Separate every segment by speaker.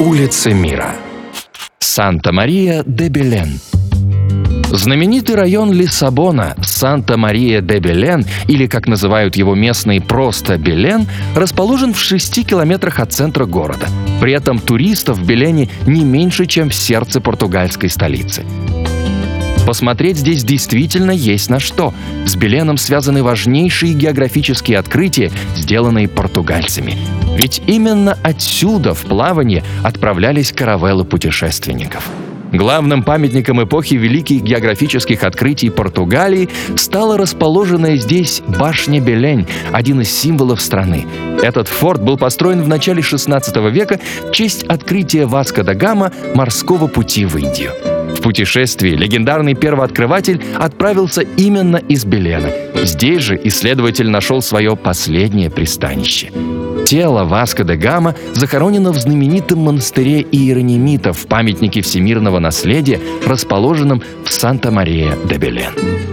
Speaker 1: Улицы мира. Санта-Мария де Белен. Знаменитый район Лиссабона, Санта-Мария-де-Белен, или, как называют его местные, просто Белен, расположен в 6 километрах от центра города. При этом туристов в Белене не меньше, чем в сердце португальской столицы. Посмотреть здесь действительно есть на что. С Беленом связаны важнейшие географические открытия, сделанные португальцами. Ведь именно отсюда в плавание отправлялись каравеллы путешественников. Главным памятником эпохи великих географических открытий Португалии стала расположенная здесь башня Белень, один из символов страны. Этот форт был построен в начале 16 века в честь открытия Васко да Гама морского пути в Индию. В путешествии легендарный первооткрыватель отправился именно из Белена. Здесь же исследователь нашел свое последнее пристанище. Тело Васко де Гама захоронено в знаменитом монастыре Иеронимитов в памятнике всемирного наследия, расположенном в Санта-Мария-де-Белен.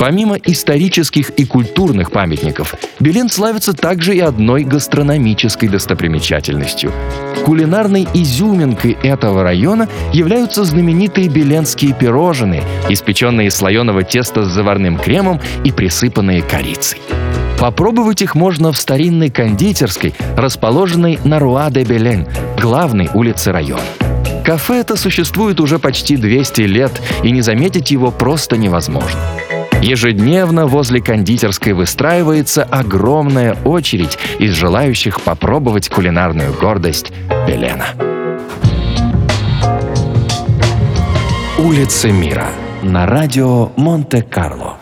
Speaker 1: Помимо исторических и культурных памятников, Белен славится также и одной гастрономической достопримечательностью. Кулинарной изюминкой этого района являются знаменитые беленские пирожные, испеченные из слоеного теста с заварным кремом и присыпанные корицей. Попробовать их можно в старинной кондитерской, расположенной на Руа-де-Белен, главной улице района. Кафе это существует уже почти 200 лет, и не заметить его просто невозможно. Ежедневно возле кондитерской выстраивается огромная очередь из желающих попробовать кулинарную гордость Белена. Улицы мира на радио Монте-Карло.